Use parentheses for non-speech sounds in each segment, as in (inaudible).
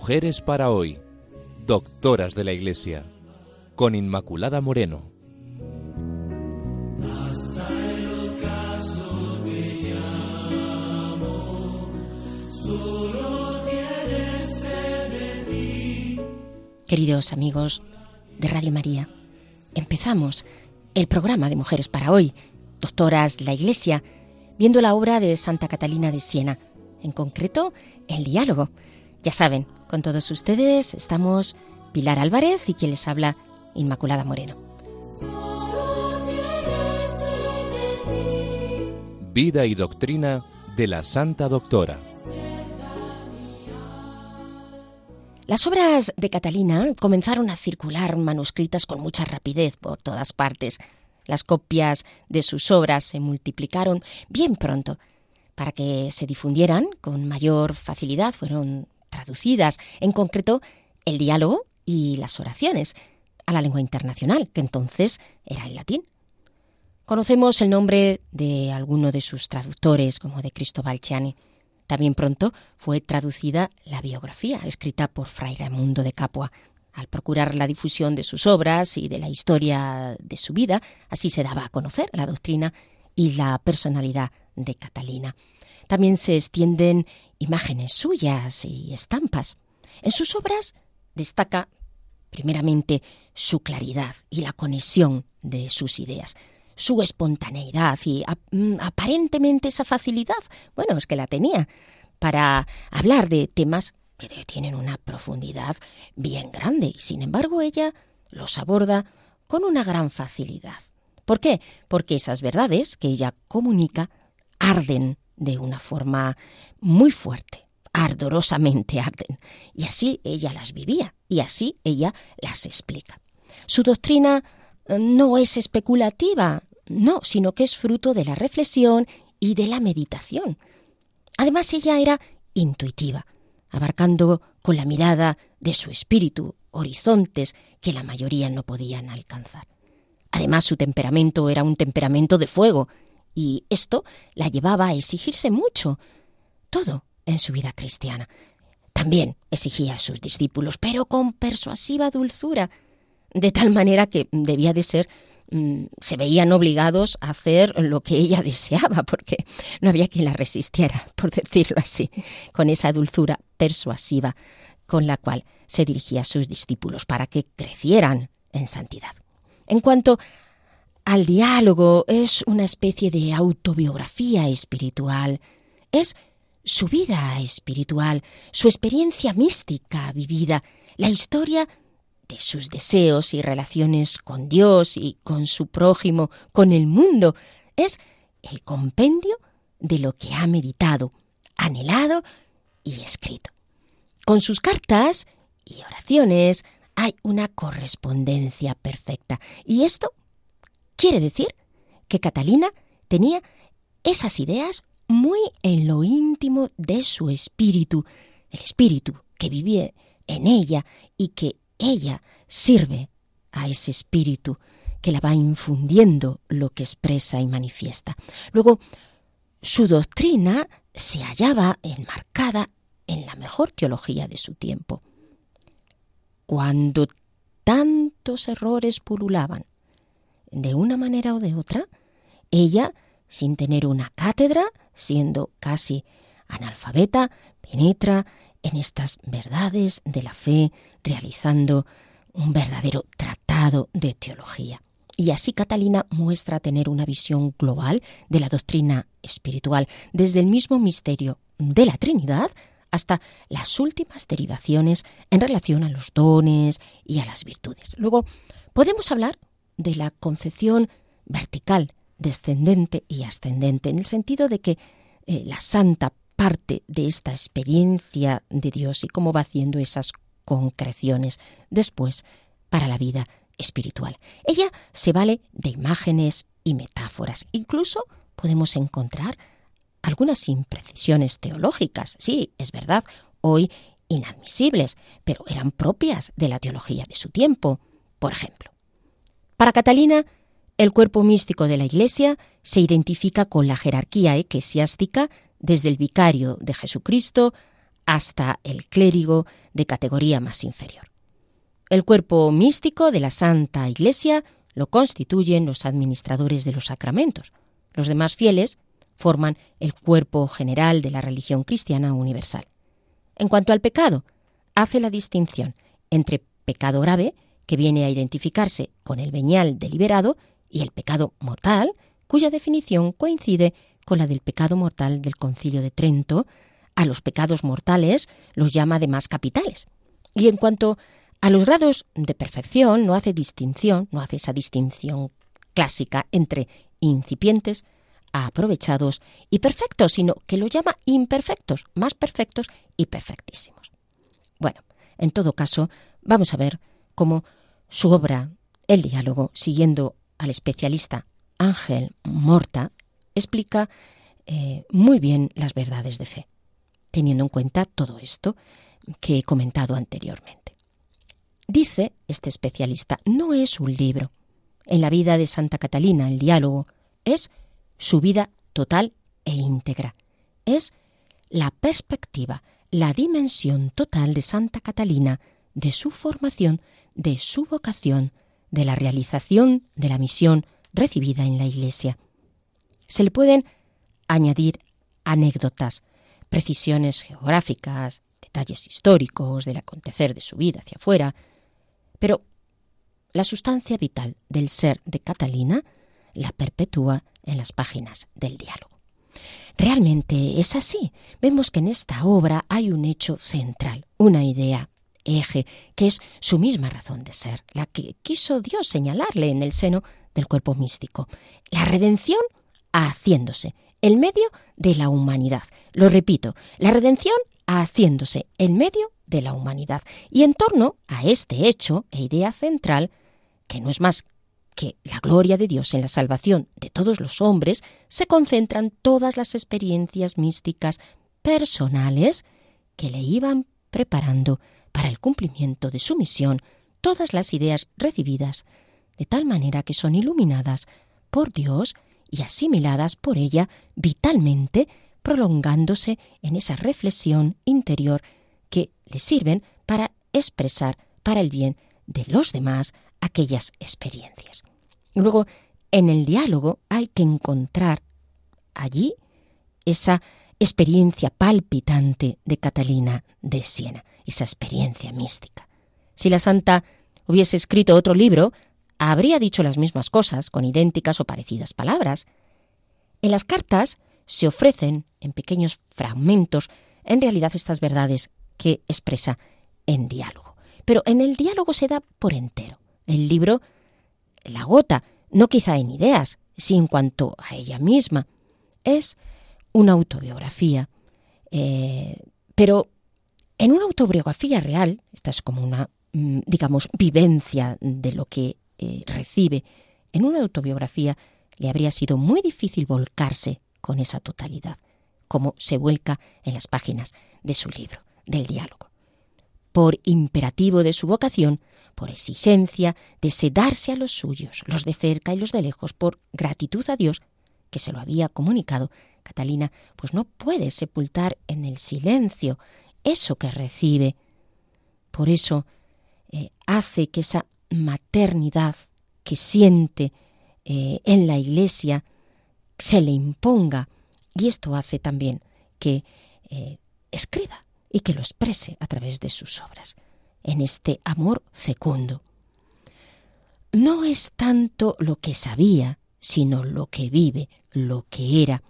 Mujeres para hoy, doctoras de la Iglesia, con Inmaculada Moreno. Queridos amigos de Radio María, empezamos el programa de Mujeres para hoy, doctoras de la Iglesia, viendo la obra de Santa Catalina de Siena, en concreto el diálogo. Ya saben, con todos ustedes estamos Pilar Álvarez y quien les habla Inmaculada Moreno. Vida y doctrina de la Santa Doctora. Las obras de Catalina comenzaron a circular manuscritas con mucha rapidez por todas partes. Las copias de sus obras se multiplicaron bien pronto. Para que se difundieran con mayor facilidad fueron traducidas, en concreto el diálogo y las oraciones, a la lengua internacional, que entonces era el latín. Conocemos el nombre de alguno de sus traductores, como de Cristóbal Chiani. También pronto fue traducida la biografía, escrita por Fray Raimundo de Capua. Al procurar la difusión de sus obras y de la historia de su vida, así se daba a conocer la doctrina y la personalidad de Catalina. También se extienden imágenes suyas y estampas. En sus obras destaca primeramente su claridad y la conexión de sus ideas, su espontaneidad y mm, aparentemente esa facilidad, bueno, es que la tenía, para hablar de temas que tienen una profundidad bien grande y sin embargo ella los aborda con una gran facilidad. ¿Por qué? Porque esas verdades que ella comunica arden de una forma muy fuerte, ardorosamente arden. Y así ella las vivía y así ella las explica. Su doctrina eh, no es especulativa, no, sino que es fruto de la reflexión y de la meditación. Además ella era intuitiva, abarcando con la mirada de su espíritu horizontes que la mayoría no podían alcanzar. Además su temperamento era un temperamento de fuego, y esto la llevaba a exigirse mucho, todo en su vida cristiana. También exigía a sus discípulos, pero con persuasiva dulzura, de tal manera que debía de ser mm, se veían obligados a hacer lo que ella (laughs) deseaba, porque no había quien la resistiera, (laughs) por decirlo así, con esa dulzura persuasiva con la cual se dirigía a sus discípulos para que crecieran en santidad. En cuanto al diálogo es una especie de autobiografía espiritual, es su vida espiritual, su experiencia mística vivida, la historia de sus deseos y relaciones con Dios y con su prójimo, con el mundo, es el compendio de lo que ha meditado, anhelado y escrito. Con sus cartas y oraciones hay una correspondencia perfecta, y esto Quiere decir que Catalina tenía esas ideas muy en lo íntimo de su espíritu, el espíritu que vivía en ella y que ella sirve a ese espíritu que la va infundiendo lo que expresa y manifiesta. Luego, su doctrina se hallaba enmarcada en la mejor teología de su tiempo. Cuando tantos errores pululaban, de una manera o de otra, ella, sin tener una cátedra, siendo casi analfabeta, penetra en estas verdades de la fe, realizando un verdadero tratado de teología. Y así Catalina muestra tener una visión global de la doctrina espiritual, desde el mismo misterio de la Trinidad hasta las últimas derivaciones en relación a los dones y a las virtudes. Luego, podemos hablar de la concepción vertical, descendente y ascendente, en el sentido de que eh, la santa parte de esta experiencia de Dios y cómo va haciendo esas concreciones después para la vida espiritual. Ella se vale de imágenes y metáforas. Incluso podemos encontrar algunas imprecisiones teológicas. Sí, es verdad, hoy inadmisibles, pero eran propias de la teología de su tiempo. Por ejemplo, para Catalina, el cuerpo místico de la Iglesia se identifica con la jerarquía eclesiástica desde el vicario de Jesucristo hasta el clérigo de categoría más inferior. El cuerpo místico de la Santa Iglesia lo constituyen los administradores de los sacramentos. Los demás fieles forman el cuerpo general de la religión cristiana universal. En cuanto al pecado, hace la distinción entre pecado grave, que viene a identificarse con el venial deliberado, y el pecado mortal, cuya definición coincide con la del pecado mortal del Concilio de Trento. A los pecados mortales los llama además capitales. Y en cuanto a los grados de perfección, no hace distinción, no hace esa distinción clásica entre incipientes, aprovechados y perfectos, sino que los llama imperfectos, más perfectos y perfectísimos. Bueno, en todo caso, vamos a ver cómo su obra, El diálogo, siguiendo al especialista Ángel Morta, explica eh, muy bien las verdades de fe, teniendo en cuenta todo esto que he comentado anteriormente. Dice este especialista, no es un libro. En la vida de Santa Catalina, el diálogo es su vida total e íntegra. Es la perspectiva, la dimensión total de Santa Catalina, de su formación, de su vocación, de la realización de la misión recibida en la Iglesia. Se le pueden añadir anécdotas, precisiones geográficas, detalles históricos del acontecer de su vida hacia afuera, pero la sustancia vital del ser de Catalina la perpetúa en las páginas del diálogo. Realmente es así. Vemos que en esta obra hay un hecho central, una idea eje, que es su misma razón de ser, la que quiso Dios señalarle en el seno del cuerpo místico. La redención haciéndose el medio de la humanidad. Lo repito, la redención haciéndose el medio de la humanidad. Y en torno a este hecho e idea central, que no es más que la gloria de Dios en la salvación de todos los hombres, se concentran todas las experiencias místicas personales que le iban preparando para el cumplimiento de su misión todas las ideas recibidas, de tal manera que son iluminadas por Dios y asimiladas por ella vitalmente, prolongándose en esa reflexión interior que le sirven para expresar para el bien de los demás aquellas experiencias. Luego, en el diálogo hay que encontrar allí esa experiencia palpitante de Catalina de Siena, esa experiencia mística. Si la santa hubiese escrito otro libro, habría dicho las mismas cosas con idénticas o parecidas palabras. En las cartas se ofrecen, en pequeños fragmentos, en realidad estas verdades que expresa en diálogo. Pero en el diálogo se da por entero. El libro la gota, no quizá en ideas, sino en cuanto a ella misma. Es una autobiografía, eh, pero en una autobiografía real, esta es como una, mm, digamos, vivencia de lo que eh, recibe, en una autobiografía le habría sido muy difícil volcarse con esa totalidad, como se vuelca en las páginas de su libro, del diálogo. Por imperativo de su vocación, por exigencia de sedarse a los suyos, los de cerca y los de lejos, por gratitud a Dios, que se lo había comunicado, Catalina pues no puede sepultar en el silencio eso que recibe. Por eso eh, hace que esa maternidad que siente eh, en la iglesia se le imponga y esto hace también que eh, escriba y que lo exprese a través de sus obras, en este amor fecundo. No es tanto lo que sabía, sino lo que vive, lo que era.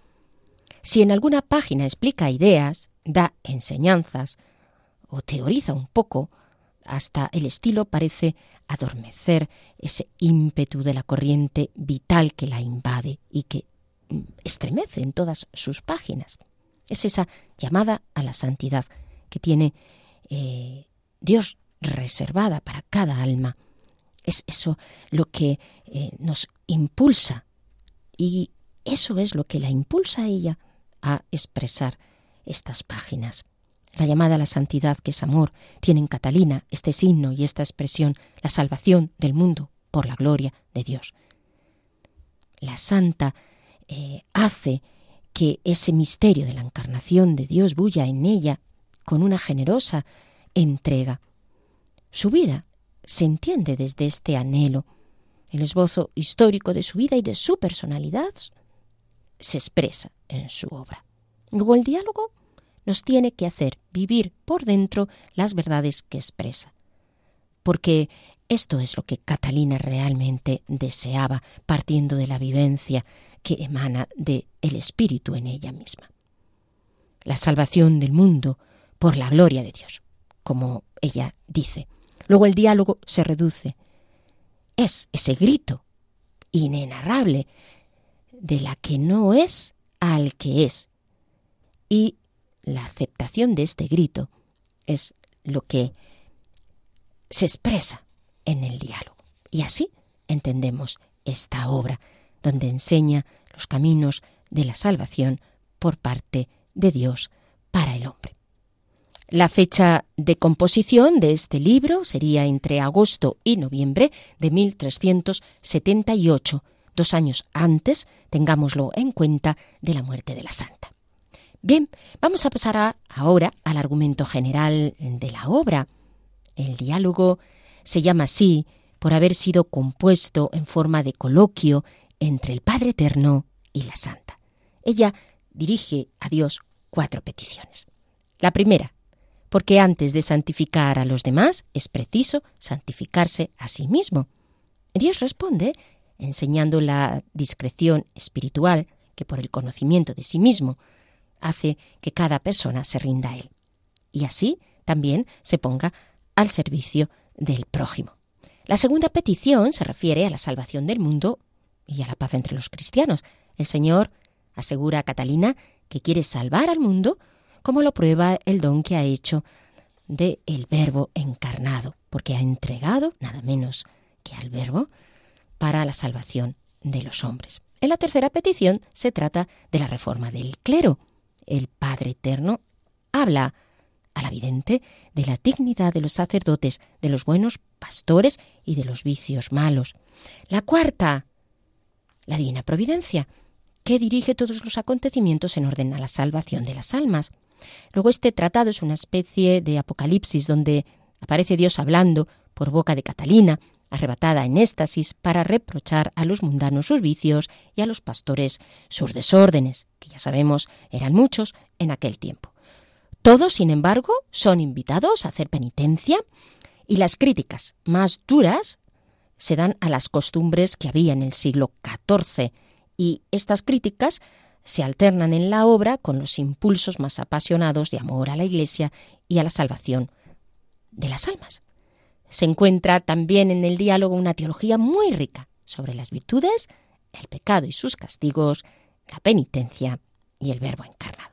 Si en alguna página explica ideas, da enseñanzas o teoriza un poco, hasta el estilo parece adormecer ese ímpetu de la corriente vital que la invade y que mm, estremece en todas sus páginas. Es esa llamada a la santidad que tiene eh, Dios reservada para cada alma. Es eso lo que eh, nos impulsa y eso es lo que la impulsa a ella a expresar estas páginas. La llamada a la santidad, que es amor, tiene en Catalina este signo y esta expresión, la salvación del mundo por la gloria de Dios. La santa eh, hace que ese misterio de la encarnación de Dios bulla en ella con una generosa entrega. Su vida se entiende desde este anhelo. El esbozo histórico de su vida y de su personalidad se expresa en su obra. Luego el diálogo nos tiene que hacer vivir por dentro las verdades que expresa. Porque esto es lo que Catalina realmente deseaba, partiendo de la vivencia que emana de el espíritu en ella misma. La salvación del mundo por la gloria de Dios, como ella dice. Luego el diálogo se reduce. Es ese grito inenarrable de la que no es al que es. Y la aceptación de este grito es lo que se expresa en el diálogo. Y así entendemos esta obra, donde enseña los caminos de la salvación por parte de Dios para el hombre. La fecha de composición de este libro sería entre agosto y noviembre de 1378, dos años antes, tengámoslo en cuenta, de la muerte de la santa. Bien, vamos a pasar ahora al argumento general de la obra. El diálogo se llama así por haber sido compuesto en forma de coloquio entre el Padre Eterno y la Santa. Ella dirige a Dios cuatro peticiones. La primera, porque antes de santificar a los demás es preciso santificarse a sí mismo. Dios responde enseñando la discreción espiritual que por el conocimiento de sí mismo hace que cada persona se rinda a él y así también se ponga al servicio del prójimo. La segunda petición se refiere a la salvación del mundo y a la paz entre los cristianos. El Señor asegura a Catalina que quiere salvar al mundo como lo prueba el don que ha hecho de el Verbo encarnado, porque ha entregado nada menos que al Verbo para la salvación de los hombres. En la tercera petición se trata de la reforma del clero. El Padre Eterno habla a la vidente de la dignidad de los sacerdotes, de los buenos pastores y de los vicios malos. La cuarta, la divina providencia, que dirige todos los acontecimientos en orden a la salvación de las almas. Luego este tratado es una especie de apocalipsis donde aparece Dios hablando por boca de Catalina, arrebatada en éxtasis para reprochar a los mundanos sus vicios y a los pastores sus desórdenes, que ya sabemos eran muchos en aquel tiempo. Todos, sin embargo, son invitados a hacer penitencia y las críticas más duras se dan a las costumbres que había en el siglo XIV y estas críticas se alternan en la obra con los impulsos más apasionados de amor a la Iglesia y a la salvación de las almas. Se encuentra también en el diálogo una teología muy rica sobre las virtudes, el pecado y sus castigos, la penitencia y el verbo encarnado.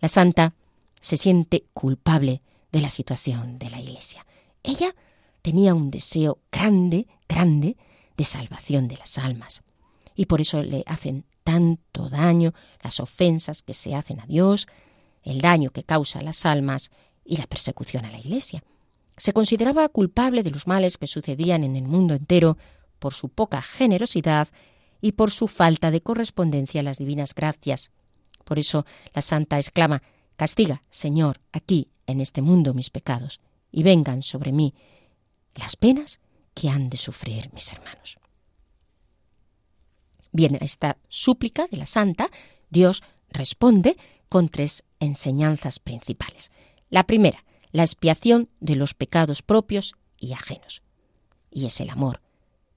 La santa se siente culpable de la situación de la Iglesia. Ella tenía un deseo grande, grande, de salvación de las almas. Y por eso le hacen tanto daño, las ofensas que se hacen a Dios, el daño que causa a las almas y la persecución a la Iglesia. Se consideraba culpable de los males que sucedían en el mundo entero por su poca generosidad y por su falta de correspondencia a las divinas gracias. Por eso la santa exclama Castiga, Señor, aquí, en este mundo, mis pecados, y vengan sobre mí las penas que han de sufrir mis hermanos. Bien, a esta súplica de la santa, Dios responde con tres enseñanzas principales. La primera, la expiación de los pecados propios y ajenos. Y es el amor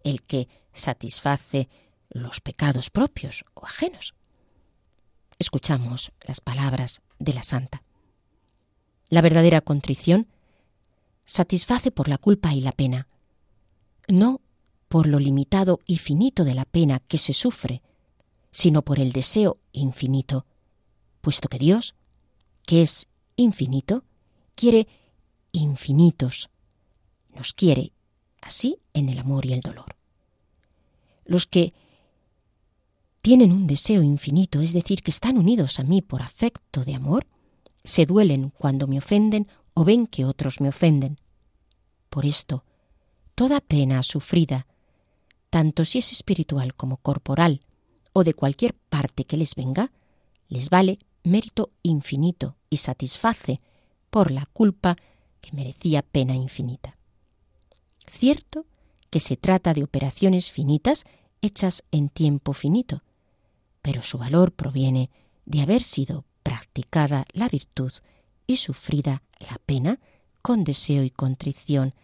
el que satisface los pecados propios o ajenos. Escuchamos las palabras de la santa. La verdadera contrición satisface por la culpa y la pena, no por lo limitado y finito de la pena que se sufre, sino por el deseo infinito, puesto que Dios, que es infinito, quiere infinitos, nos quiere así en el amor y el dolor. Los que tienen un deseo infinito, es decir, que están unidos a mí por afecto de amor, se duelen cuando me ofenden o ven que otros me ofenden. Por esto, toda pena sufrida tanto si es espiritual como corporal, o de cualquier parte que les venga, les vale mérito infinito y satisface por la culpa que merecía pena infinita. Cierto que se trata de operaciones finitas hechas en tiempo finito, pero su valor proviene de haber sido practicada la virtud y sufrida la pena con deseo y contrición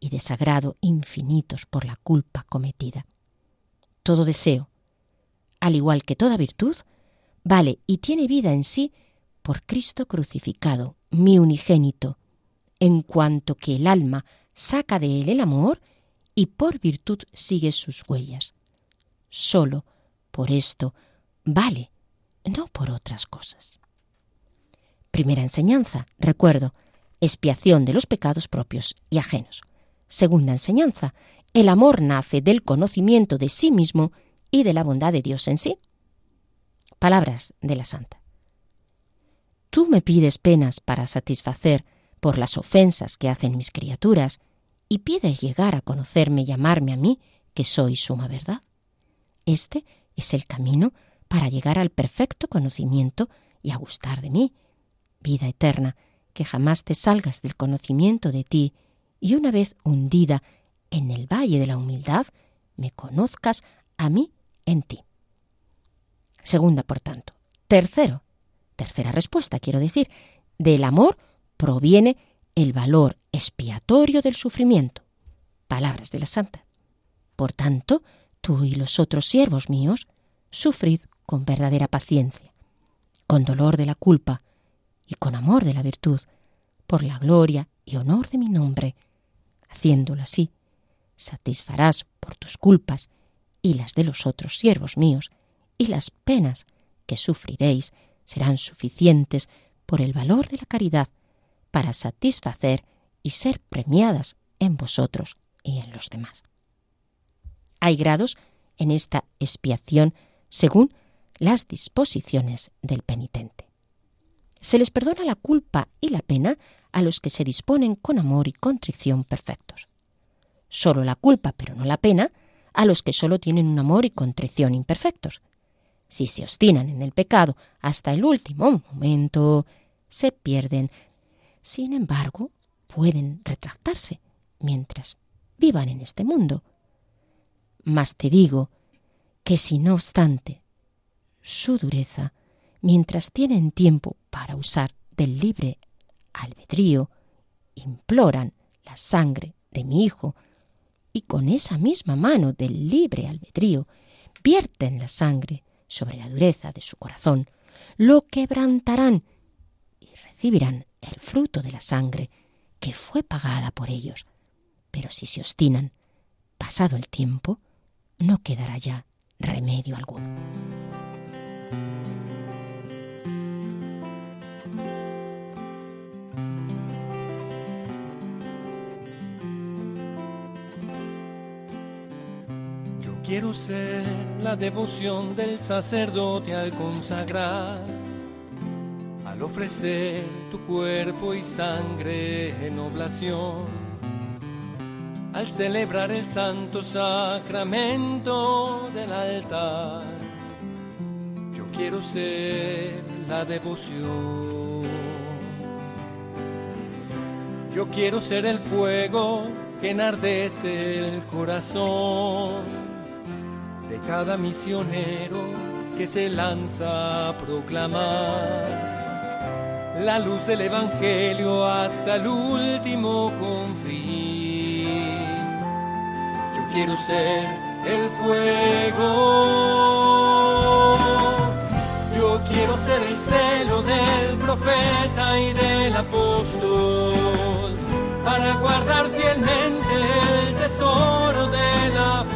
y desagrado infinitos por la culpa cometida. Todo deseo, al igual que toda virtud, vale y tiene vida en sí por Cristo crucificado, mi unigénito, en cuanto que el alma saca de él el amor y por virtud sigue sus huellas. Solo por esto vale, no por otras cosas. Primera enseñanza, recuerdo, expiación de los pecados propios y ajenos. Segunda enseñanza, el amor nace del conocimiento de sí mismo y de la bondad de Dios en sí. Palabras de la Santa. Tú me pides penas para satisfacer por las ofensas que hacen mis criaturas y pides llegar a conocerme y amarme a mí, que soy suma verdad. Este es el camino para llegar al perfecto conocimiento y a gustar de mí, vida eterna, que jamás te salgas del conocimiento de ti y una vez hundida en el valle de la humildad, me conozcas a mí en ti. Segunda, por tanto. Tercero, tercera respuesta, quiero decir, del amor proviene el valor expiatorio del sufrimiento. Palabras de la Santa. Por tanto, tú y los otros siervos míos, sufrid con verdadera paciencia, con dolor de la culpa y con amor de la virtud, por la gloria y honor de mi nombre. Haciéndolo así, satisfarás por tus culpas y las de los otros siervos míos, y las penas que sufriréis serán suficientes por el valor de la caridad para satisfacer y ser premiadas en vosotros y en los demás. Hay grados en esta expiación según las disposiciones del penitente. Se les perdona la culpa y la pena a los que se disponen con amor y contrición perfectos. Solo la culpa, pero no la pena, a los que solo tienen un amor y contrición imperfectos. Si se obstinan en el pecado hasta el último momento, se pierden. Sin embargo, pueden retractarse mientras vivan en este mundo. Mas te digo que si no obstante su dureza, mientras tienen tiempo para usar del libre albedrío, imploran la sangre de mi Hijo, y con esa misma mano del libre albedrío vierten la sangre sobre la dureza de su corazón, lo quebrantarán y recibirán el fruto de la sangre que fue pagada por ellos. Pero si se obstinan, pasado el tiempo, no quedará ya remedio alguno. Quiero ser la devoción del sacerdote al consagrar, al ofrecer tu cuerpo y sangre en oblación al celebrar el santo sacramento del altar. Yo quiero ser la devoción. Yo quiero ser el fuego que enardece el corazón de cada misionero que se lanza a proclamar la luz del Evangelio hasta el último confín quiero ser el fuego. Yo quiero ser el celo del profeta y del apóstol para guardar fielmente el tesoro de la fe,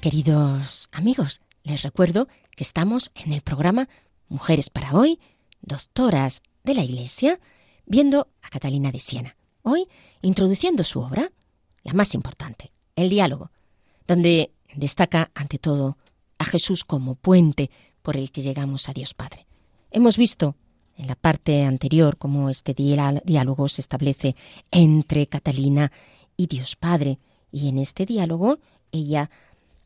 Queridos amigos, les recuerdo que estamos en el programa Mujeres para Hoy, Doctoras de la Iglesia, viendo a Catalina de Siena. Hoy introduciendo su obra, la más importante, el diálogo, donde destaca ante todo a Jesús como puente por el que llegamos a Dios Padre. Hemos visto en la parte anterior cómo este diá- diálogo se establece entre Catalina y Dios Padre, y en este diálogo ella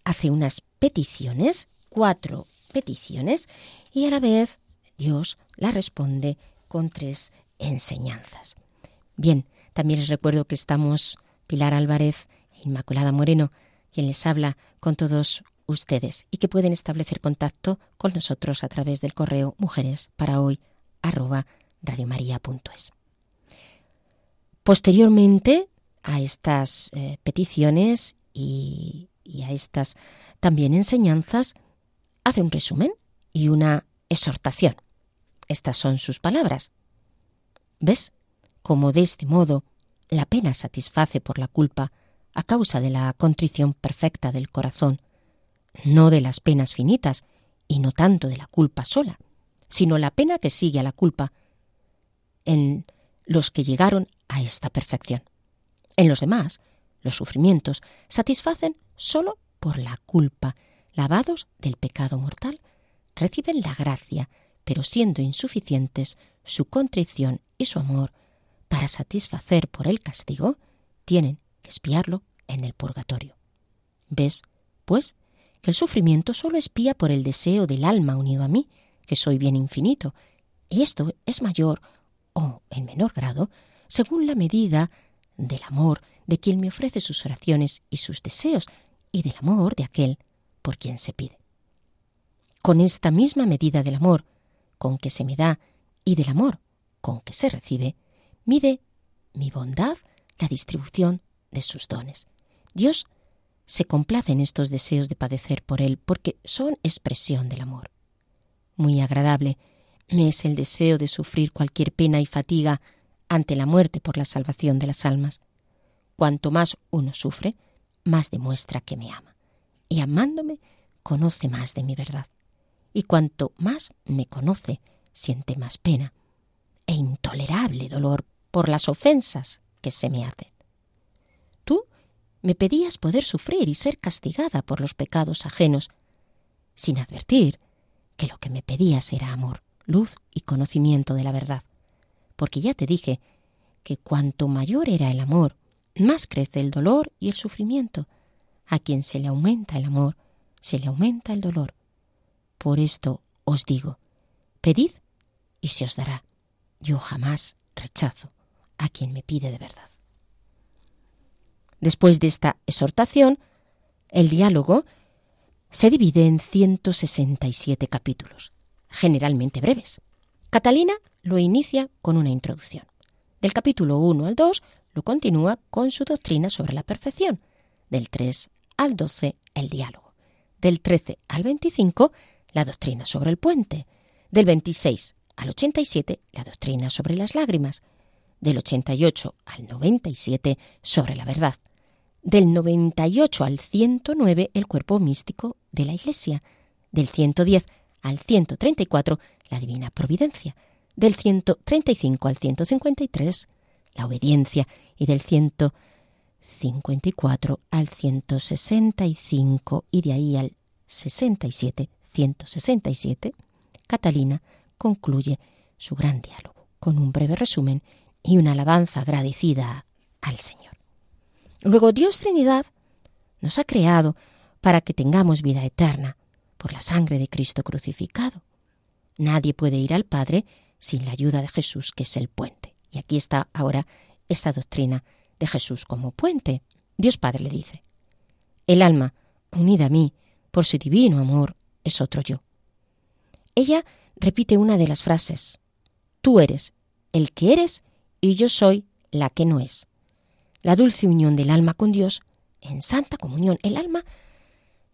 hace unas peticiones, cuatro peticiones, y a la vez Dios la responde con tres enseñanzas. Bien, también les recuerdo que estamos Pilar Álvarez e Inmaculada Moreno, quien les habla con todos ustedes y que pueden establecer contacto con nosotros a través del correo mujeres para hoy arroba radiomaria.es. Posteriormente a estas eh, peticiones y, y a estas también enseñanzas, hace un resumen y una exhortación. Estas son sus palabras. ¿Ves cómo de este modo la pena satisface por la culpa a causa de la contrición perfecta del corazón, no de las penas finitas y no tanto de la culpa sola, sino la pena que sigue a la culpa en los que llegaron a esta perfección. En los demás, los sufrimientos satisfacen sólo por la culpa, lavados del pecado mortal, reciben la gracia, pero siendo insuficientes su contrición y su amor para satisfacer por el castigo, tienen que espiarlo en el purgatorio. ¿Ves, pues, que el sufrimiento sólo espía por el deseo del alma unido a mí, que soy bien infinito, y esto es mayor o en menor grado según la medida del amor de quien me ofrece sus oraciones y sus deseos, y del amor de aquel por quien se pide. Con esta misma medida del amor con que se me da y del amor con que se recibe, mide mi bondad la distribución de sus dones. Dios se complace en estos deseos de padecer por Él porque son expresión del amor. Muy agradable me es el deseo de sufrir cualquier pena y fatiga ante la muerte por la salvación de las almas. Cuanto más uno sufre, más demuestra que me ama. Y amándome, conoce más de mi verdad. Y cuanto más me conoce, siente más pena e intolerable dolor por las ofensas que se me hacen. Tú me pedías poder sufrir y ser castigada por los pecados ajenos, sin advertir que lo que me pedías era amor, luz y conocimiento de la verdad, porque ya te dije que cuanto mayor era el amor, más crece el dolor y el sufrimiento. A quien se le aumenta el amor, se le aumenta el dolor. Por esto os digo, pedid y se os dará. Yo jamás rechazo a quien me pide de verdad. Después de esta exhortación, el diálogo se divide en 167 capítulos, generalmente breves. Catalina lo inicia con una introducción. Del capítulo 1 al 2 lo continúa con su doctrina sobre la perfección. Del 3 al 12 el diálogo. Del 13 al 25 la doctrina sobre el puente. Del 26 al 87 la doctrina sobre las lágrimas. Del 88 al 97 sobre la verdad. Del 98 al 109 el cuerpo místico de la Iglesia. Del 110 al 134, la divina providencia. Del 135 al 153, la obediencia. Y del 154 al 165 y de ahí al 67, 167, Catalina concluye su gran diálogo con un breve resumen y una alabanza agradecida al Señor. Luego Dios Trinidad nos ha creado para que tengamos vida eterna por la sangre de Cristo crucificado. Nadie puede ir al Padre sin la ayuda de Jesús, que es el puente. Y aquí está ahora esta doctrina de Jesús como puente. Dios Padre le dice, el alma, unida a mí por su divino amor, es otro yo. Ella repite una de las frases, tú eres el que eres y yo soy la que no es. La dulce unión del alma con Dios en santa comunión. El alma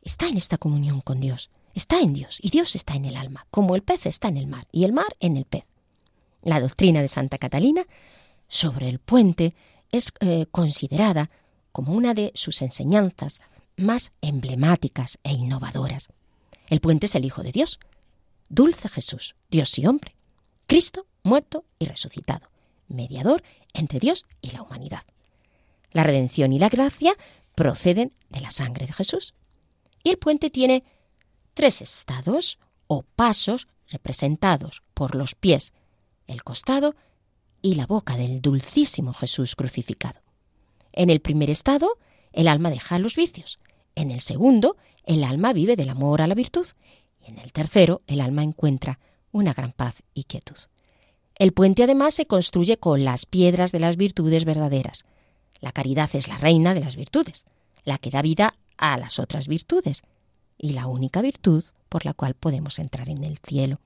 está en esta comunión con Dios, está en Dios y Dios está en el alma, como el pez está en el mar y el mar en el pez. La doctrina de Santa Catalina sobre el puente es eh, considerada como una de sus enseñanzas más emblemáticas e innovadoras. El puente es el Hijo de Dios, dulce Jesús, Dios y hombre, Cristo muerto y resucitado, mediador entre Dios y la humanidad. La redención y la gracia proceden de la sangre de Jesús. Y el puente tiene tres estados o pasos representados por los pies, el costado y la boca del dulcísimo Jesús crucificado. En el primer estado, el alma deja los vicios. En el segundo, el alma vive del amor a la virtud. Y en el tercero, el alma encuentra una gran paz y quietud. El puente además se construye con las piedras de las virtudes verdaderas. La caridad es la reina de las virtudes, la que da vida a las otras virtudes, y la única virtud por la cual podemos entrar en el cielo.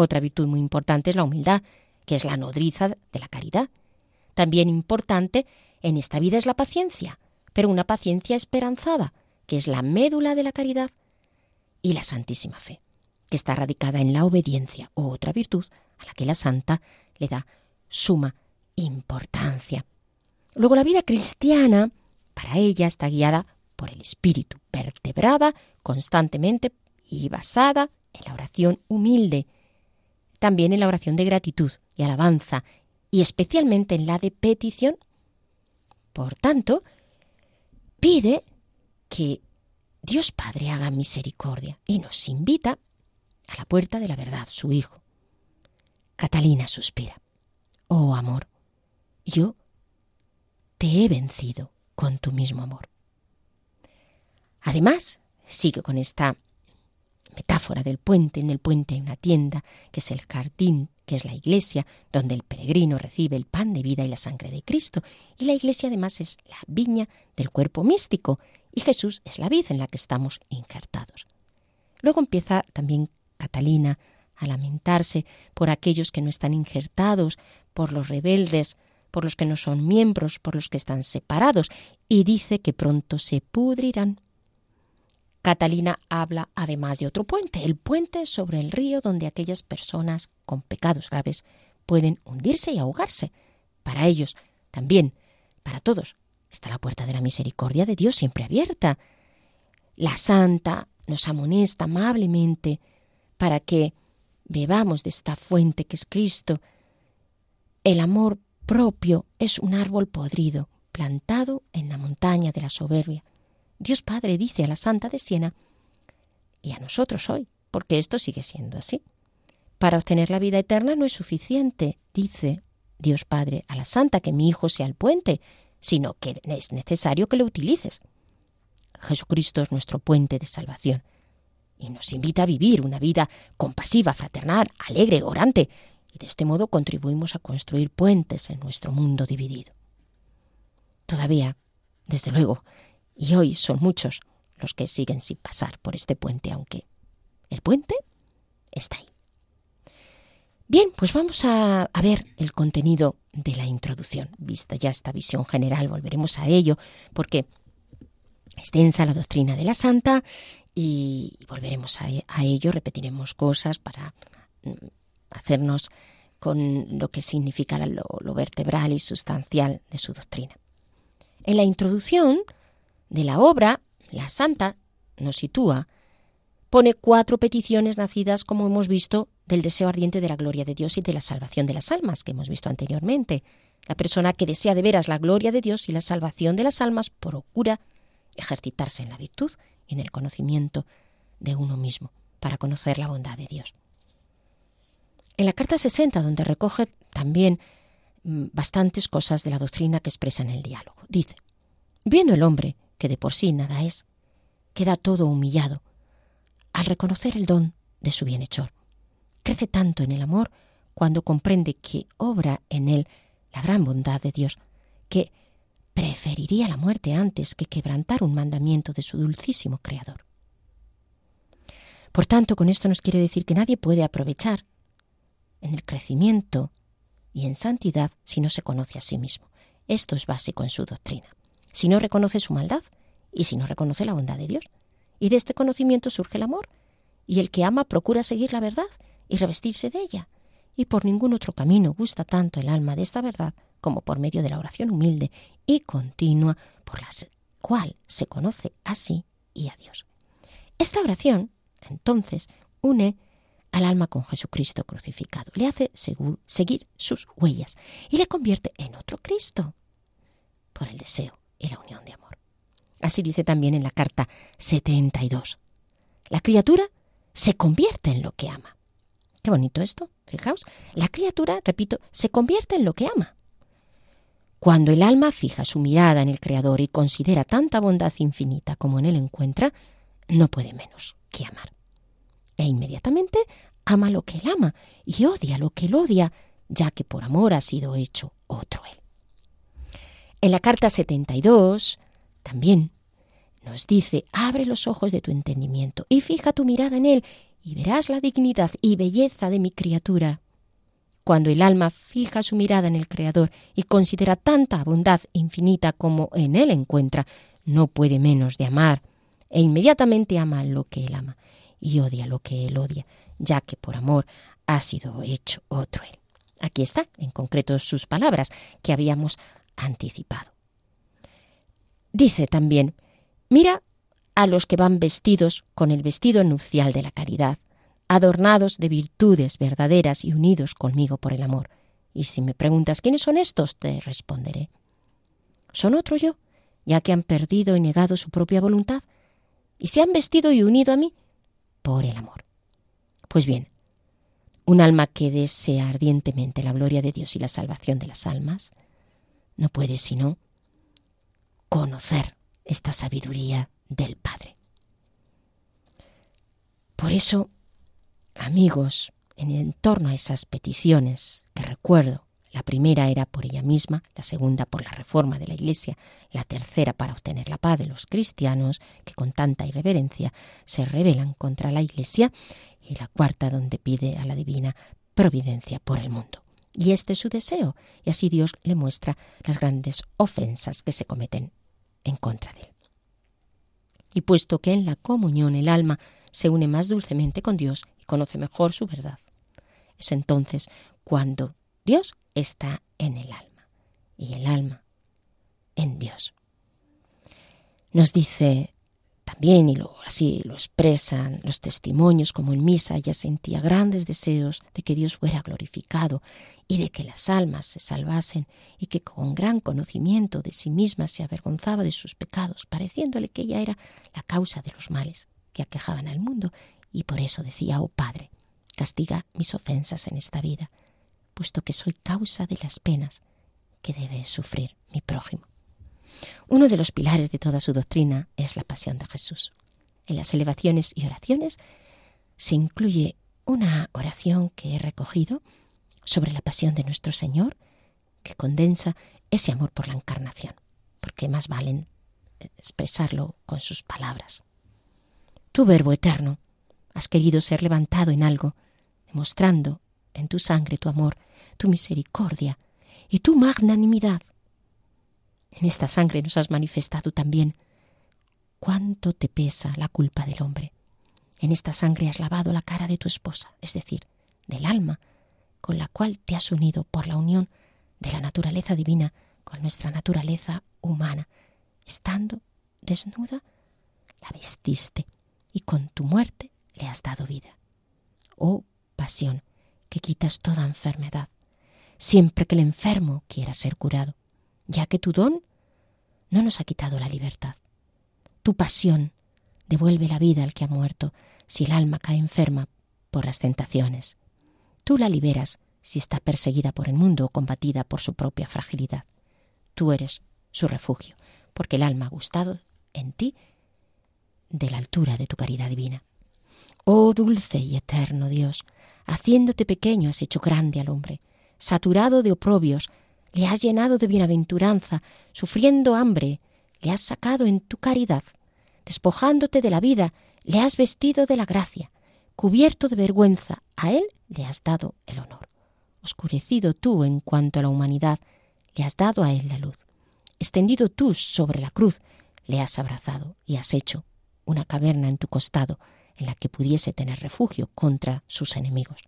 Otra virtud muy importante es la humildad, que es la nodriza de la caridad. También importante en esta vida es la paciencia, pero una paciencia esperanzada, que es la médula de la caridad, y la santísima fe, que está radicada en la obediencia, o otra virtud a la que la santa le da suma importancia. Luego la vida cristiana, para ella, está guiada por el Espíritu, vertebrada constantemente y basada en la oración humilde, también en la oración de gratitud y alabanza, y especialmente en la de petición. Por tanto, pide que Dios Padre haga misericordia y nos invita a la puerta de la verdad, su Hijo. Catalina suspira. Oh amor, yo te he vencido con tu mismo amor. Además, sigue con esta metáfora del puente. En el puente hay una tienda, que es el jardín, que es la iglesia, donde el peregrino recibe el pan de vida y la sangre de Cristo. Y la iglesia además es la viña del cuerpo místico, y Jesús es la vid en la que estamos injertados. Luego empieza también Catalina a lamentarse por aquellos que no están injertados, por los rebeldes, por los que no son miembros, por los que están separados, y dice que pronto se pudrirán. Catalina habla además de otro puente, el puente sobre el río donde aquellas personas con pecados graves pueden hundirse y ahogarse. Para ellos, también, para todos, está la puerta de la misericordia de Dios siempre abierta. La santa nos amonesta amablemente para que bebamos de esta fuente que es Cristo. El amor propio es un árbol podrido, plantado en la montaña de la soberbia. Dios Padre dice a la Santa de Siena y a nosotros hoy, porque esto sigue siendo así. Para obtener la vida eterna no es suficiente, dice Dios Padre a la Santa, que mi Hijo sea el puente, sino que es necesario que lo utilices. Jesucristo es nuestro puente de salvación y nos invita a vivir una vida compasiva, fraternal, alegre, orante, y de este modo contribuimos a construir puentes en nuestro mundo dividido. Todavía, desde luego, y hoy son muchos los que siguen sin pasar por este puente, aunque el puente está ahí. Bien, pues vamos a, a, ver el contenido de la introducción. Vista ya esta visión general, volveremos a ello, porque extensa la doctrina de la santa y volveremos a, ello, repetiremos cosas para mm, hacernos con lo que significa lo, lo vertebral y sustancial de su doctrina. En la introducción de la obra, la santa nos sitúa pone cuatro peticiones nacidas, como hemos visto, del deseo ardiente de la gloria de Dios y de la salvación de las almas, que hemos visto anteriormente. La persona que desea de veras la gloria de Dios y la salvación de las almas procura ejercitarse en la virtud y en el conocimiento de uno mismo, para conocer la bondad de Dios. En la carta 60, donde recoge también mm, bastantes cosas de la doctrina que expresa en el diálogo, dice, viendo el hombre, que de por sí nada es, queda todo humillado al reconocer el don de su bienhechor. Crece tanto en el amor cuando comprende que obra en él la gran bondad de Dios, que preferiría la muerte antes que quebrantar un mandamiento de su dulcísimo Creador. Por tanto, con esto nos quiere decir que nadie puede aprovechar en el crecimiento y en santidad si no se conoce a sí mismo. Esto es básico en su doctrina. Si no reconoce su maldad y si no reconoce la bondad de Dios. Y de este conocimiento surge el amor. Y el que ama procura seguir la verdad y revestirse de ella. Y por ningún otro camino gusta tanto el alma de esta verdad como por medio de la oración humilde y continua por la cual se conoce a sí y a Dios. Esta oración, entonces, une al alma con Jesucristo crucificado, le hace seguir sus huellas y le convierte en otro Cristo por el deseo la unión de amor. Así dice también en la carta 72. La criatura se convierte en lo que ama. Qué bonito esto, fijaos. La criatura, repito, se convierte en lo que ama. Cuando el alma fija su mirada en el Creador y considera tanta bondad infinita como en él encuentra, no puede menos que amar. E inmediatamente ama lo que él ama y odia lo que él odia, ya que por amor ha sido hecho otro él. En la carta 72 también nos dice, abre los ojos de tu entendimiento y fija tu mirada en él y verás la dignidad y belleza de mi criatura. Cuando el alma fija su mirada en el Creador y considera tanta bondad infinita como en él encuentra, no puede menos de amar, e inmediatamente ama lo que él ama y odia lo que él odia, ya que por amor ha sido hecho otro él. Aquí está, en concreto, sus palabras que habíamos anticipado. Dice también, mira a los que van vestidos con el vestido nupcial de la caridad, adornados de virtudes verdaderas y unidos conmigo por el amor. Y si me preguntas quiénes son estos, te responderé. Son otro yo, ya que han perdido y negado su propia voluntad, y se han vestido y unido a mí por el amor. Pues bien, un alma que desea ardientemente la gloria de Dios y la salvación de las almas, no puede sino conocer esta sabiduría del Padre. Por eso amigos, en torno a esas peticiones que recuerdo, la primera era por ella misma, la segunda por la reforma de la Iglesia, la tercera para obtener la paz de los cristianos que con tanta irreverencia se rebelan contra la Iglesia, y la cuarta donde pide a la divina providencia por el mundo. Y este es su deseo, y así Dios le muestra las grandes ofensas que se cometen en contra de él. Y puesto que en la comunión el alma se une más dulcemente con Dios conoce mejor su verdad. Es entonces cuando Dios está en el alma y el alma en Dios. Nos dice también, y lo, así lo expresan los testimonios, como en misa ella sentía grandes deseos de que Dios fuera glorificado y de que las almas se salvasen y que con gran conocimiento de sí misma se avergonzaba de sus pecados, pareciéndole que ella era la causa de los males que aquejaban al mundo y por eso decía, oh Padre, castiga mis ofensas en esta vida, puesto que soy causa de las penas que debe sufrir mi prójimo. Uno de los pilares de toda su doctrina es la pasión de Jesús. En las elevaciones y oraciones se incluye una oración que he recogido sobre la pasión de nuestro Señor, que condensa ese amor por la encarnación, porque más valen expresarlo con sus palabras. Tu Verbo eterno, has querido ser levantado en algo, demostrando en tu sangre tu amor, tu misericordia y tu magnanimidad. En esta sangre nos has manifestado también cuánto te pesa la culpa del hombre. En esta sangre has lavado la cara de tu esposa, es decir, del alma, con la cual te has unido por la unión de la naturaleza divina con nuestra naturaleza humana. Estando desnuda, la vestiste y con tu muerte le has dado vida. Oh pasión, que quitas toda enfermedad, siempre que el enfermo quiera ser curado, ya que tu don no nos ha quitado la libertad. Tu pasión devuelve la vida al que ha muerto si el alma cae enferma por las tentaciones. Tú la liberas si está perseguida por el mundo o combatida por su propia fragilidad. Tú eres su refugio, porque el alma ha gustado en ti de la altura de tu caridad divina. Oh dulce y eterno Dios, haciéndote pequeño has hecho grande al hombre, saturado de oprobios, le has llenado de bienaventuranza, sufriendo hambre, le has sacado en tu caridad, despojándote de la vida, le has vestido de la gracia, cubierto de vergüenza, a él le has dado el honor. Oscurecido tú en cuanto a la humanidad, le has dado a él la luz. Extendido tú sobre la cruz, le has abrazado y has hecho una caverna en tu costado en la que pudiese tener refugio contra sus enemigos.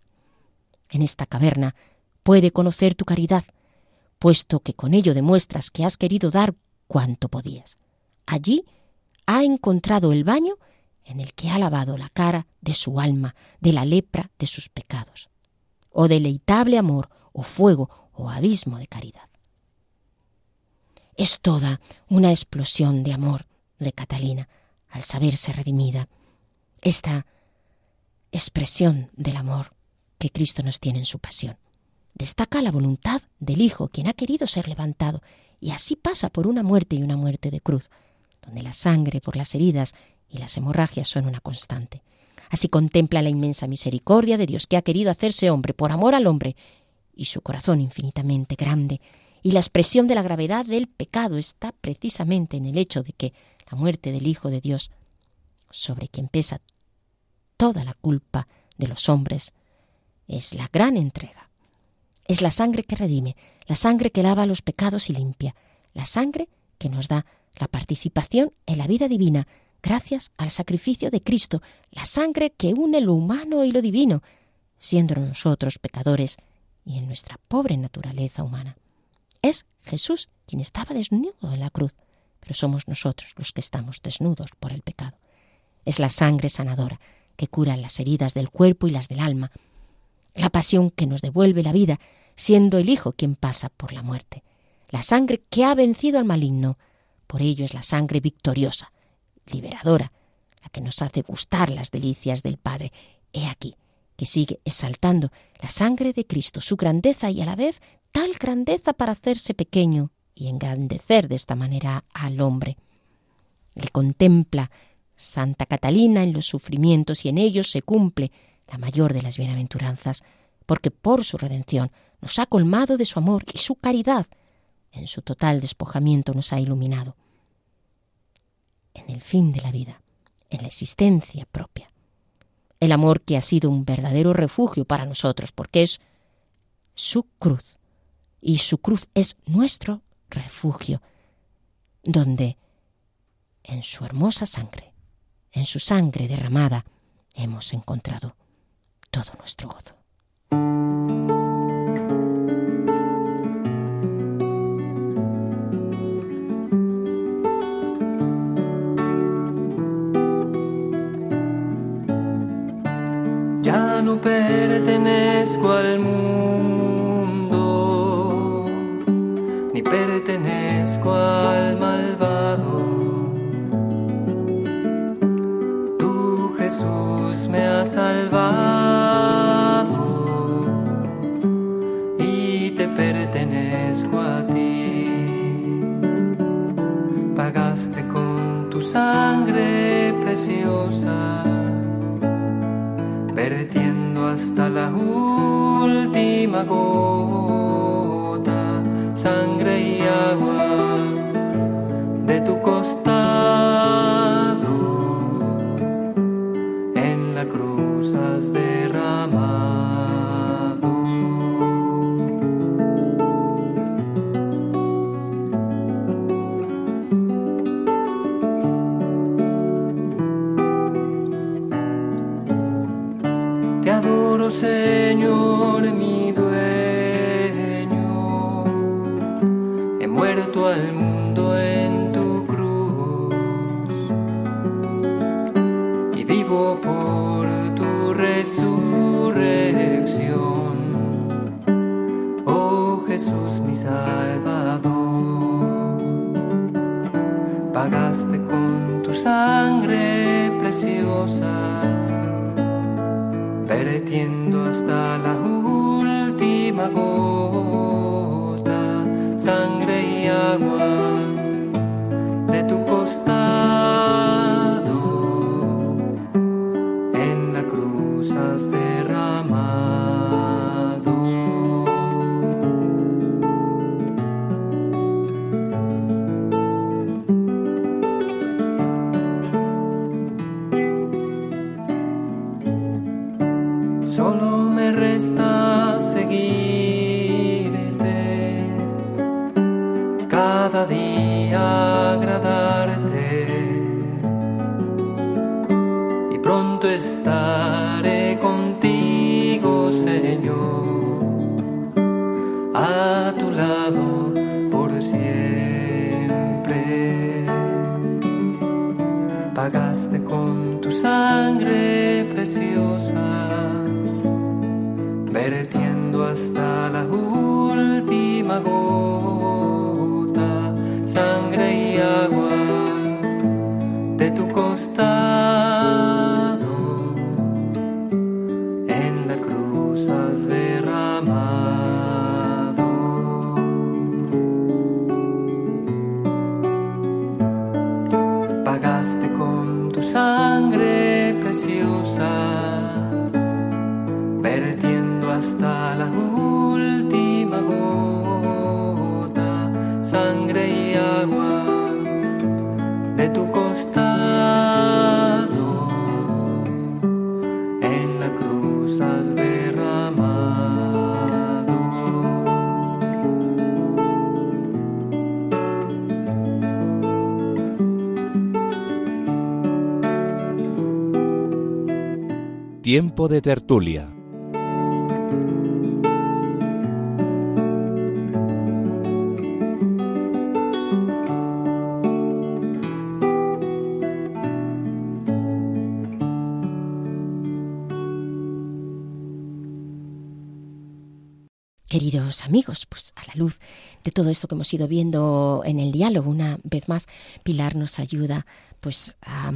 En esta caverna puede conocer tu caridad, puesto que con ello demuestras que has querido dar cuanto podías. Allí ha encontrado el baño en el que ha lavado la cara de su alma de la lepra de sus pecados. Oh deleitable amor, o fuego, o abismo de caridad. Es toda una explosión de amor de Catalina al saberse redimida. Esta expresión del amor que Cristo nos tiene en su pasión. Destaca la voluntad del Hijo, quien ha querido ser levantado, y así pasa por una muerte y una muerte de cruz, donde la sangre por las heridas y las hemorragias son una constante. Así contempla la inmensa misericordia de Dios que ha querido hacerse hombre por amor al hombre, y su corazón infinitamente grande, y la expresión de la gravedad del pecado está precisamente en el hecho de que la muerte del Hijo de Dios, sobre quien pesa toda la culpa de los hombres, es la gran entrega. Es la sangre que redime, la sangre que lava los pecados y limpia, la sangre que nos da la participación en la vida divina gracias al sacrificio de Cristo, la sangre que une lo humano y lo divino, siendo nosotros pecadores y en nuestra pobre naturaleza humana. Es Jesús quien estaba desnudo en la cruz pero somos nosotros los que estamos desnudos por el pecado. Es la sangre sanadora que cura las heridas del cuerpo y las del alma, la pasión que nos devuelve la vida, siendo el Hijo quien pasa por la muerte, la sangre que ha vencido al maligno, por ello es la sangre victoriosa, liberadora, la que nos hace gustar las delicias del Padre. He aquí que sigue exaltando la sangre de Cristo, su grandeza y a la vez tal grandeza para hacerse pequeño y engrandecer de esta manera al hombre. Le contempla Santa Catalina en los sufrimientos y en ellos se cumple la mayor de las bienaventuranzas, porque por su redención nos ha colmado de su amor y su caridad, en su total despojamiento nos ha iluminado. En el fin de la vida, en la existencia propia. El amor que ha sido un verdadero refugio para nosotros, porque es su cruz, y su cruz es nuestro refugio, donde en su hermosa sangre, en su sangre derramada, hemos encontrado todo nuestro gozo. Ya no pertenezco al mundo pertenezco al malvado. Preciosa, vertiendo hasta la última gota sangre y agua de tu costado en la cruz has derramado. Señor, mi dueño. He muerto al mundo en tu cruz y vivo por tu resurrección. Oh Jesús, mi Salvador, pagaste con tu sangre preciosa vertiendo hasta la con tu sangre preciosa vertiendo hasta la última gota, Tiempo de tertulia. Queridos amigos, pues a la luz de todo esto que hemos ido viendo en el diálogo, una vez más, Pilar nos ayuda pues a,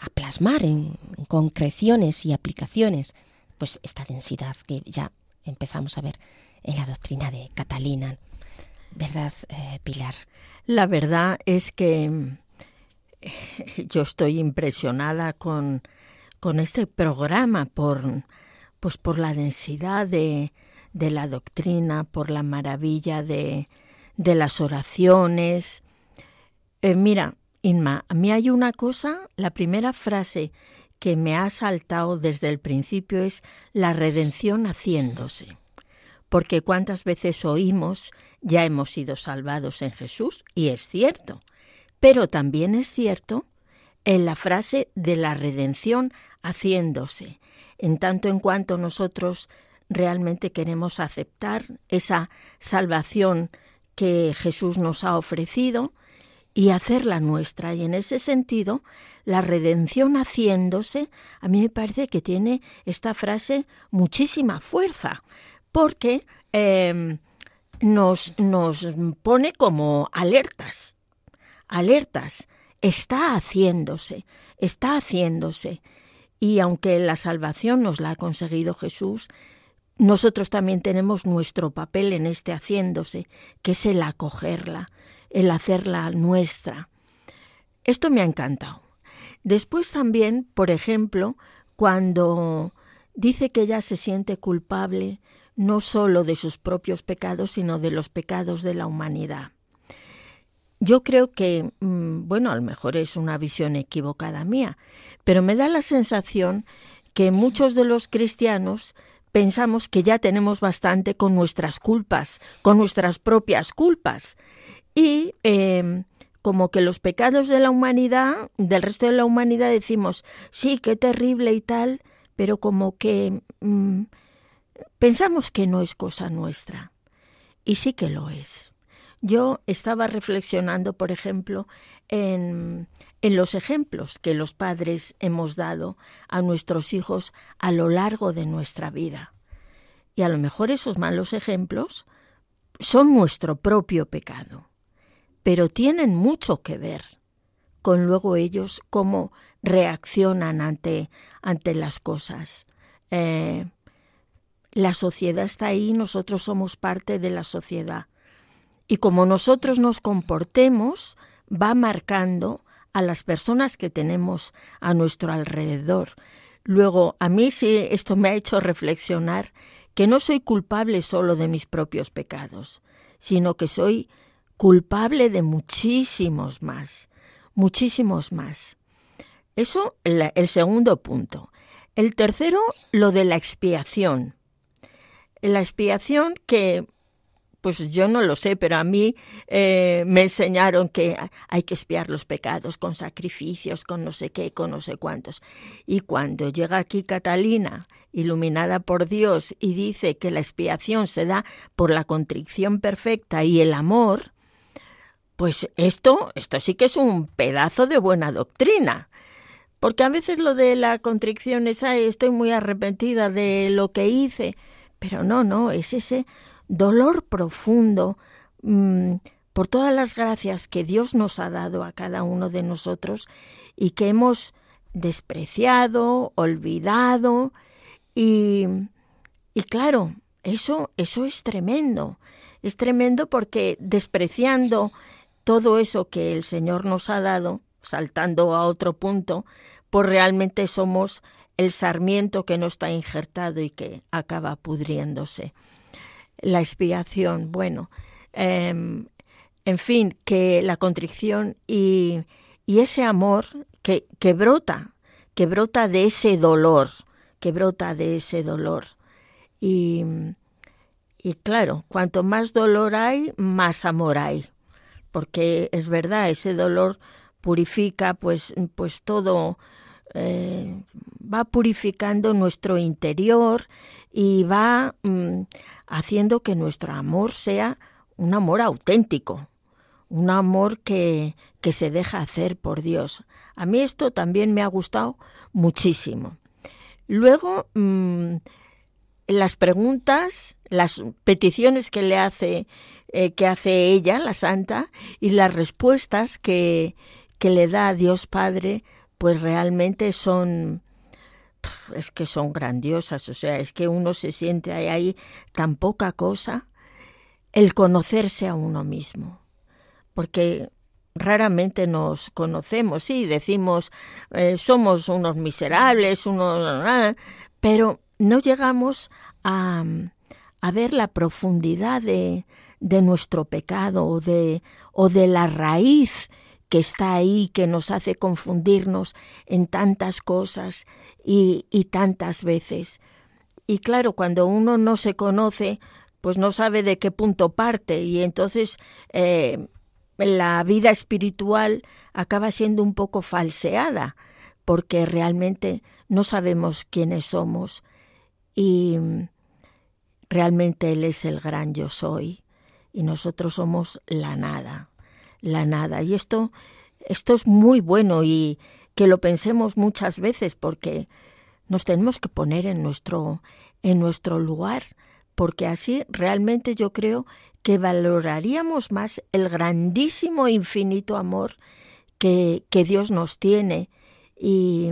a plasmar en, concreciones y aplicaciones pues esta densidad que ya empezamos a ver en la doctrina de Catalina. ¿Verdad, eh, Pilar? La verdad es que eh, yo estoy impresionada con, con este programa por, pues por la densidad de, de la doctrina, por la maravilla de, de las oraciones. Eh, mira, Inma, a mí hay una cosa, la primera frase que me ha saltado desde el principio es la redención haciéndose. Porque cuántas veces oímos ya hemos sido salvados en Jesús, y es cierto, pero también es cierto en la frase de la redención haciéndose, en tanto en cuanto nosotros realmente queremos aceptar esa salvación que Jesús nos ha ofrecido y hacerla nuestra. Y en ese sentido, la redención haciéndose, a mí me parece que tiene esta frase muchísima fuerza, porque eh, nos, nos pone como alertas, alertas. Está haciéndose, está haciéndose. Y aunque la salvación nos la ha conseguido Jesús, nosotros también tenemos nuestro papel en este haciéndose, que es el acogerla, el hacerla nuestra. Esto me ha encantado. Después también, por ejemplo, cuando dice que ella se siente culpable no sólo de sus propios pecados, sino de los pecados de la humanidad. Yo creo que, bueno, a lo mejor es una visión equivocada mía, pero me da la sensación que muchos de los cristianos pensamos que ya tenemos bastante con nuestras culpas, con nuestras propias culpas. Y eh, como que los pecados de la humanidad, del resto de la humanidad, decimos, sí, qué terrible y tal, pero como que mmm, pensamos que no es cosa nuestra. Y sí que lo es. Yo estaba reflexionando, por ejemplo, en, en los ejemplos que los padres hemos dado a nuestros hijos a lo largo de nuestra vida. Y a lo mejor esos malos ejemplos son nuestro propio pecado, pero tienen mucho que ver con luego ellos cómo reaccionan ante, ante las cosas. eh, la sociedad está ahí, nosotros somos parte de la sociedad. Y como nosotros nos comportemos, va marcando a las personas que tenemos a nuestro alrededor. Luego, a mí sí esto me ha hecho reflexionar que no soy culpable solo de mis propios pecados, sino que soy culpable de muchísimos más, muchísimos más. Eso, el segundo punto. El tercero, lo de la expiación. La expiación que pues yo no lo sé, pero a mí eh, me enseñaron que hay que espiar los pecados con sacrificios, con no sé qué, con no sé cuántos. Y cuando llega aquí Catalina, iluminada por Dios, y dice que la expiación se da por la contrición perfecta y el amor, pues esto, esto sí que es un pedazo de buena doctrina. Porque a veces lo de la contrición es, Ay, estoy muy arrepentida de lo que hice, pero no, no, es ese dolor profundo mm, por todas las gracias que Dios nos ha dado a cada uno de nosotros y que hemos despreciado, olvidado y, y claro, eso, eso es tremendo. Es tremendo porque despreciando todo eso que el Señor nos ha dado, saltando a otro punto, pues realmente somos el sarmiento que no está injertado y que acaba pudriéndose la expiación. Bueno, em, en fin, que la contrición y, ese amor que, que, brota, que brota de ese dolor, que brota de ese dolor. Y, y claro, cuanto más dolor hay, más amor hay. Porque es verdad, ese dolor purifica pues, pues todo, eh, va purificando nuestro interior y va mm, haciendo que nuestro amor sea un amor auténtico, un amor que, que se deja hacer por Dios. A mí esto también me ha gustado muchísimo. Luego, mm, las preguntas, las peticiones que le hace, eh, que hace ella, la santa, y las respuestas que, que le da a Dios Padre, pues realmente son, es que son grandiosas, o sea, es que uno se siente ahí, tan poca cosa, el conocerse a uno mismo, porque raramente nos conocemos, sí, decimos eh, somos unos miserables, unos, pero no llegamos a, a ver la profundidad de, de nuestro pecado o de, o de la raíz que está ahí, que nos hace confundirnos en tantas cosas y, y tantas veces. Y claro, cuando uno no se conoce, pues no sabe de qué punto parte y entonces eh, la vida espiritual acaba siendo un poco falseada porque realmente no sabemos quiénes somos y realmente Él es el gran yo soy y nosotros somos la nada la nada. Y esto, esto es muy bueno y que lo pensemos muchas veces porque nos tenemos que poner en nuestro, en nuestro lugar, porque así realmente yo creo que valoraríamos más el grandísimo infinito amor que, que Dios nos tiene y,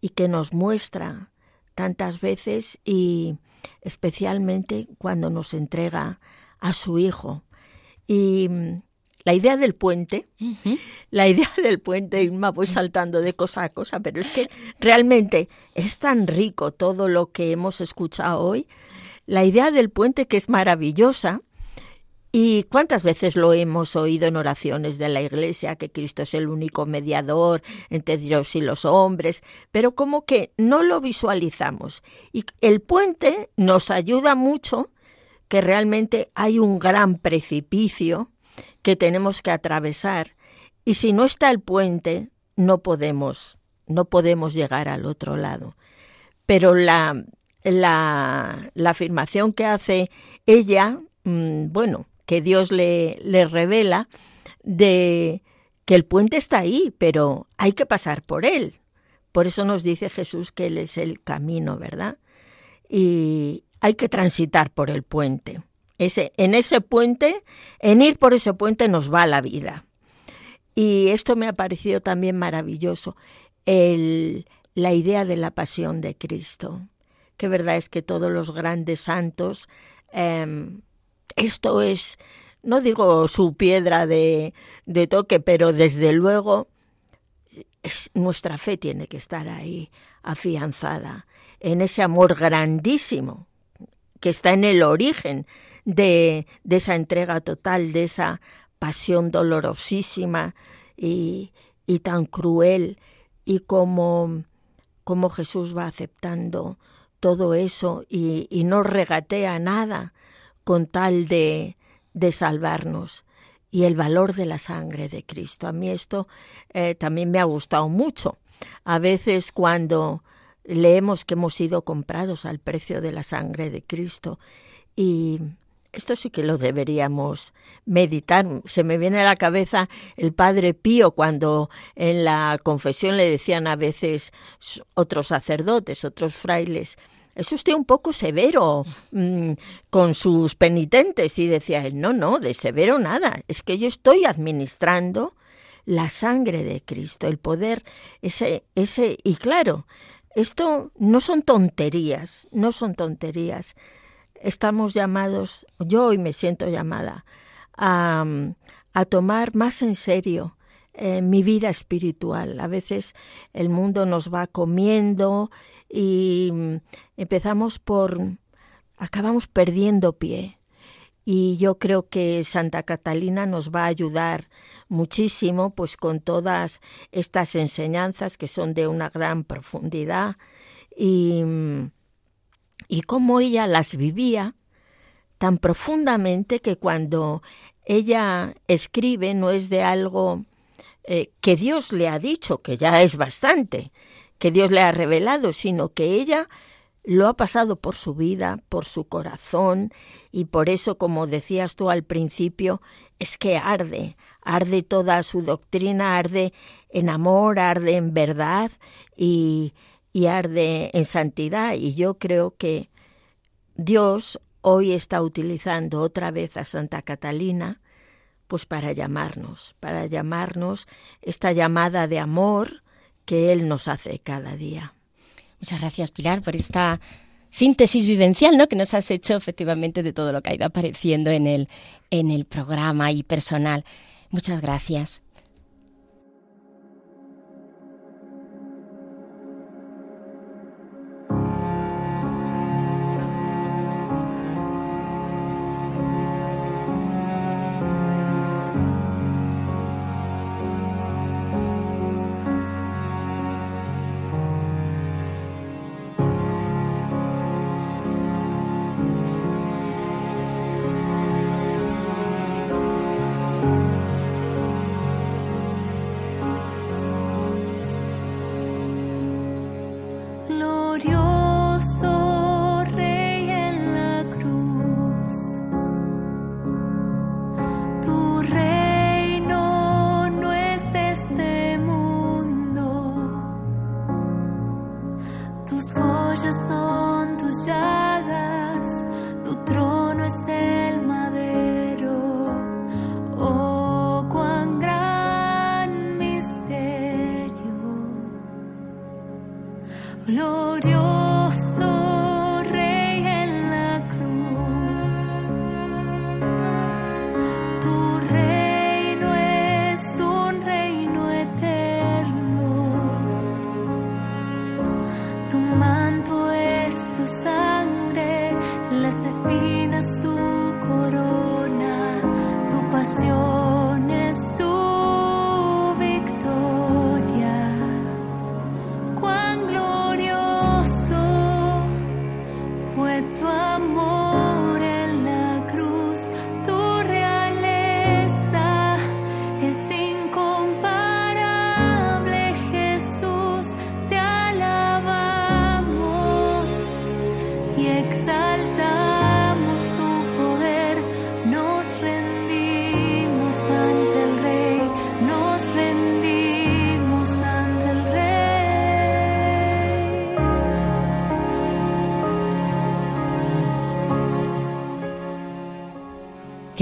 y que nos muestra tantas veces y especialmente cuando nos entrega a su Hijo. Y la idea del puente, la idea (laughs) del puente, me voy saltando de cosa a cosa, pero es que realmente es tan rico todo lo que hemos escuchado hoy. La idea del puente que es maravillosa, ¿Y cuántas veces lo hemos oído en oraciones de la Iglesia, que Cristo es el único mediador entre Dios y los hombres? Pero como que no lo visualizamos. Y el puente nos ayuda mucho, que realmente hay un gran precipicio que tenemos que atravesar y si no está el puente no podemos no podemos llegar al otro lado. Pero la la, la afirmación que hace ella, mm, bueno, que Dios le, le revela de que el puente está ahí, pero hay que pasar por él. Por eso nos dice Jesús que Él es el camino, ¿verdad? Y hay que transitar por el puente. Ese, en ese puente, en ir por ese puente nos va la vida. Y esto me ha parecido también maravilloso, el, la idea de la pasión de Cristo, que verdad es que todos los grandes santos, em, esto es, no digo su piedra de, de toque, pero desde luego nuestra fe tiene que estar ahí afianzada en ese amor grandísimo que está en el origen de, de esa entrega total, de esa pasión dolorosísima y, y tan cruel y como, como Jesús va aceptando todo eso y, y no regatea nada con tal de, de salvarnos y el valor de la sangre de Cristo. A mí esto eh, también me ha gustado mucho. A veces cuando leemos que hemos sido comprados al precio de la sangre de Cristo y esto sí que lo deberíamos meditar. Se me viene a la cabeza el padre Pío cuando en la confesión le decían a veces otros sacerdotes, otros frailes, es usted un poco severo mm, con sus penitentes. Y decía él, no, no, de severo nada, es que yo estoy administrando la sangre de Cristo, el poder, ese, ese, y claro, esto no son tonterías, no son tonterías. Estamos llamados, yo hoy me siento llamada a, a tomar más en serio eh, mi vida espiritual. A veces el mundo nos va comiendo y mm, empezamos por, acabamos perdiendo pie. Y yo creo que Santa Catalina nos va a ayudar muchísimo, pues con todas estas enseñanzas que son de una gran profundidad. Y, y cómo ella las vivía tan profundamente que cuando ella escribe no es de algo eh, que Dios le ha dicho, que ya es bastante, que Dios le ha revelado, sino que ella lo ha pasado por su vida, por su corazón, y por eso, como decías tú al principio, es que arde, arde toda su doctrina, arde en amor, arde en verdad y, y arde en santidad. Y yo creo que Dios hoy está utilizando otra vez a Santa Catalina, pues para llamarnos, para llamarnos esta llamada de amor, que Él nos hace cada día. Muchas gracias, Pilar, por esta síntesis vivencial ¿no? que nos has hecho efectivamente de todo lo que ha ido apareciendo en el, en el programa y personal. Muchas gracias.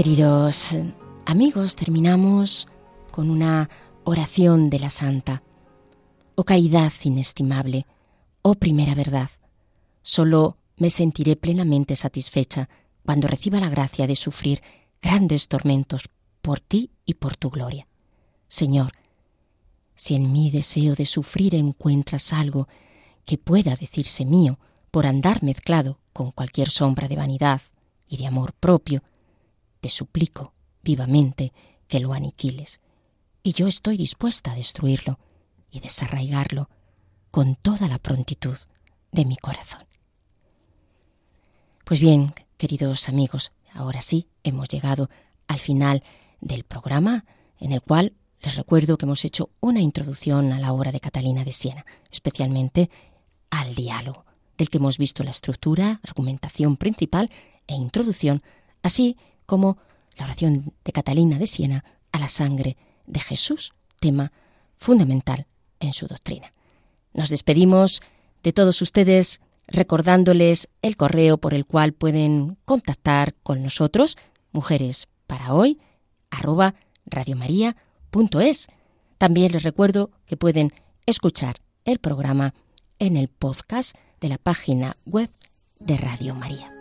Queridos amigos, terminamos con una oración de la Santa. Oh caridad inestimable, oh primera verdad, Solo me sentiré plenamente satisfecha cuando reciba la gracia de sufrir grandes tormentos por ti y por tu gloria. Señor, si en mi deseo de sufrir encuentras algo que pueda decirse mío por andar mezclado con cualquier sombra de vanidad y de amor propio, te suplico vivamente que lo aniquiles, y yo estoy dispuesta a destruirlo y desarraigarlo con toda la prontitud de mi corazón. Pues bien, queridos amigos, ahora sí hemos llegado al final del programa en el cual les recuerdo que hemos hecho una introducción a la obra de Catalina de Siena, especialmente al diálogo, del que hemos visto la estructura, argumentación principal e introducción, así como la oración de Catalina de Siena a la sangre de Jesús, tema fundamental en su doctrina. Nos despedimos de todos ustedes recordándoles el correo por el cual pueden contactar con nosotros, mujeres para hoy, arroba radiomaria.es. También les recuerdo que pueden escuchar el programa en el podcast de la página web de Radio María.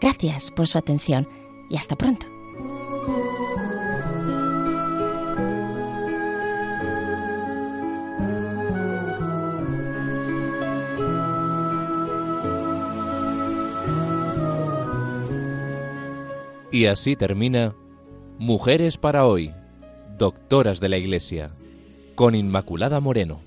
Gracias por su atención y hasta pronto. Y así termina Mujeres para hoy, doctoras de la Iglesia, con Inmaculada Moreno.